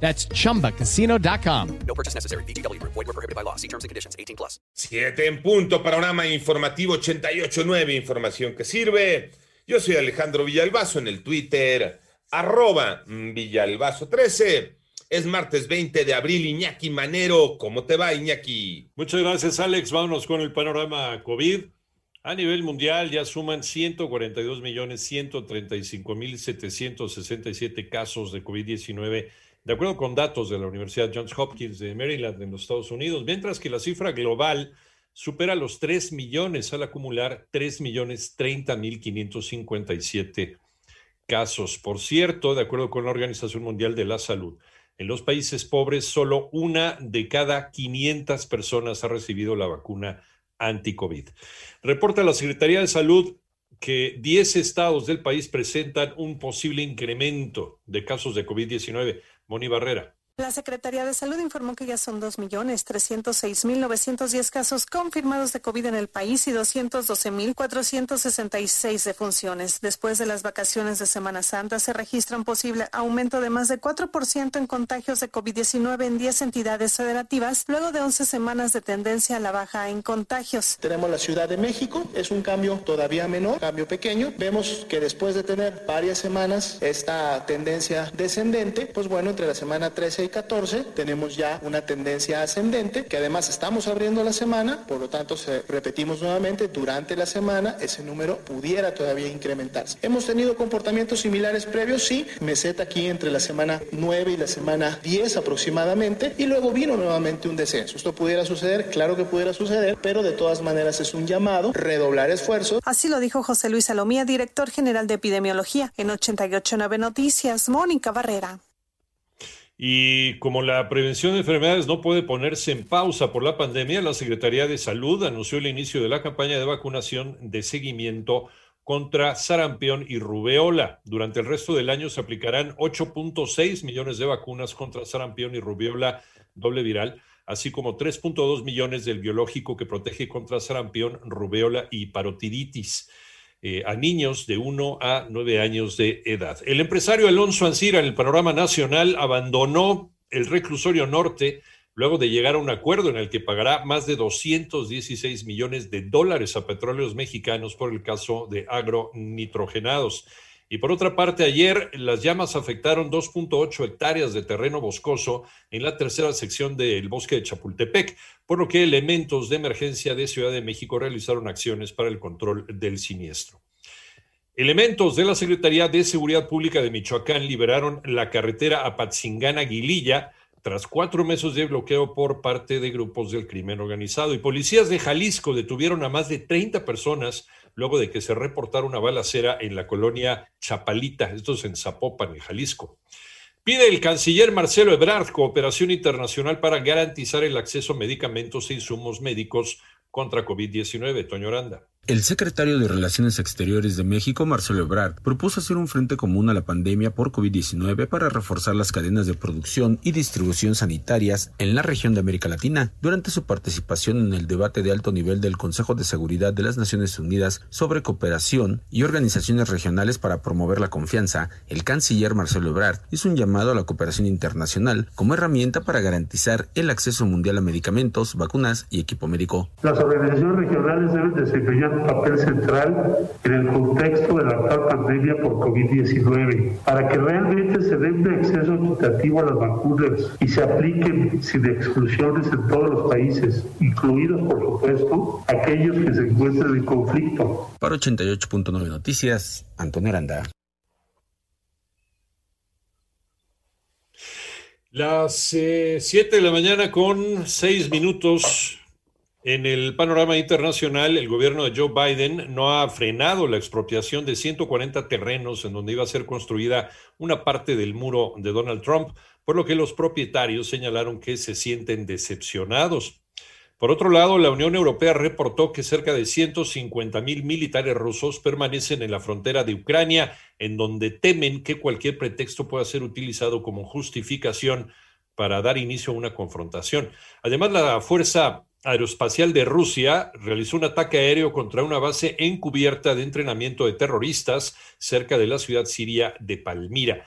That's chumbacasino.com. No purchase necessary. BGW. Void were prohibited by law. See terms and conditions. 18 plus. 7 en punto, panorama informativo 88.9, información que sirve. Yo soy Alejandro Villalbazo en el Twitter, arroba Villalbazo13. Es martes 20 de abril, Iñaki Manero. ¿Cómo te va, Iñaki? Muchas gracias, Alex. Vámonos con el panorama COVID. A nivel mundial ya suman 142 millones 135 mil 767 casos de COVID-19 de acuerdo con datos de la Universidad Johns Hopkins de Maryland en los Estados Unidos, mientras que la cifra global supera los 3 millones al acumular 3 millones 30 mil 557 casos. Por cierto, de acuerdo con la Organización Mundial de la Salud, en los países pobres solo una de cada 500 personas ha recibido la vacuna anti-COVID. Reporta la Secretaría de Salud que 10 estados del país presentan un posible incremento de casos de COVID-19. Moni Barrera. La Secretaría de Salud informó que ya son 2.306.910 casos confirmados de COVID en el país y 212.466 defunciones. Después de las vacaciones de Semana Santa, se registra un posible aumento de más de 4% en contagios de COVID-19 en 10 entidades federativas, luego de 11 semanas de tendencia a la baja en contagios. Tenemos la Ciudad de México, es un cambio todavía menor, cambio pequeño. Vemos que después de tener varias semanas esta tendencia descendente, pues bueno, entre la semana 13 y 14 tenemos ya una tendencia ascendente, que además estamos abriendo la semana, por lo tanto, repetimos nuevamente, durante la semana ese número pudiera todavía incrementarse. Hemos tenido comportamientos similares previos, sí, meseta aquí entre la semana 9 y la semana 10 aproximadamente, y luego vino nuevamente un descenso. Esto pudiera suceder, claro que pudiera suceder, pero de todas maneras es un llamado, redoblar esfuerzos. Así lo dijo José Luis Salomía, director general de epidemiología, en 889 Noticias, Mónica Barrera. Y como la prevención de enfermedades no puede ponerse en pausa por la pandemia, la Secretaría de Salud anunció el inicio de la campaña de vacunación de seguimiento contra sarampión y rubeola. Durante el resto del año se aplicarán 8.6 millones de vacunas contra sarampión y rubeola doble viral, así como 3.2 millones del biológico que protege contra sarampión, rubeola y parotiditis. Eh, a niños de 1 a 9 años de edad. El empresario Alonso Ancira en el panorama nacional abandonó el reclusorio norte luego de llegar a un acuerdo en el que pagará más de 216 millones de dólares a petróleos mexicanos por el caso de agronitrogenados. Y por otra parte, ayer las llamas afectaron 2.8 hectáreas de terreno boscoso en la tercera sección del bosque de Chapultepec, por lo que elementos de emergencia de Ciudad de México realizaron acciones para el control del siniestro. Elementos de la Secretaría de Seguridad Pública de Michoacán liberaron la carretera Apatzingán-Aguililla tras cuatro meses de bloqueo por parte de grupos del crimen organizado. Y policías de Jalisco detuvieron a más de 30 personas luego de que se reportara una balacera en la colonia Chapalita, esto es en Zapopan, en Jalisco. Pide el canciller Marcelo Ebrard cooperación internacional para garantizar el acceso a medicamentos e insumos médicos contra COVID-19. Toño Oranda. El secretario de Relaciones Exteriores de México, Marcelo Ebrard, propuso hacer un frente común a la pandemia por COVID-19 para reforzar las cadenas de producción y distribución sanitarias en la región de América Latina. Durante su participación en el debate de alto nivel del Consejo de Seguridad de las Naciones Unidas sobre cooperación y organizaciones regionales para promover la confianza, el canciller Marcelo Ebrard hizo un llamado a la cooperación internacional como herramienta para garantizar el acceso mundial a medicamentos, vacunas y equipo médico. Las organizaciones regionales deben desempeñar un papel central en el contexto de la actual pandemia por COVID-19 para que realmente se dé un acceso equitativo a las vacunas y se apliquen sin exclusiones en todos los países, incluidos por supuesto aquellos que se encuentran en conflicto. Para 88.9 Noticias, Antonio Aranda. Las 7 eh, de la mañana con 6 minutos. En el panorama internacional, el gobierno de Joe Biden no ha frenado la expropiación de 140 terrenos en donde iba a ser construida una parte del muro de Donald Trump, por lo que los propietarios señalaron que se sienten decepcionados. Por otro lado, la Unión Europea reportó que cerca de 150 mil militares rusos permanecen en la frontera de Ucrania, en donde temen que cualquier pretexto pueda ser utilizado como justificación para dar inicio a una confrontación. Además, la Fuerza Aeroespacial de Rusia realizó un ataque aéreo contra una base encubierta de entrenamiento de terroristas cerca de la ciudad siria de Palmira.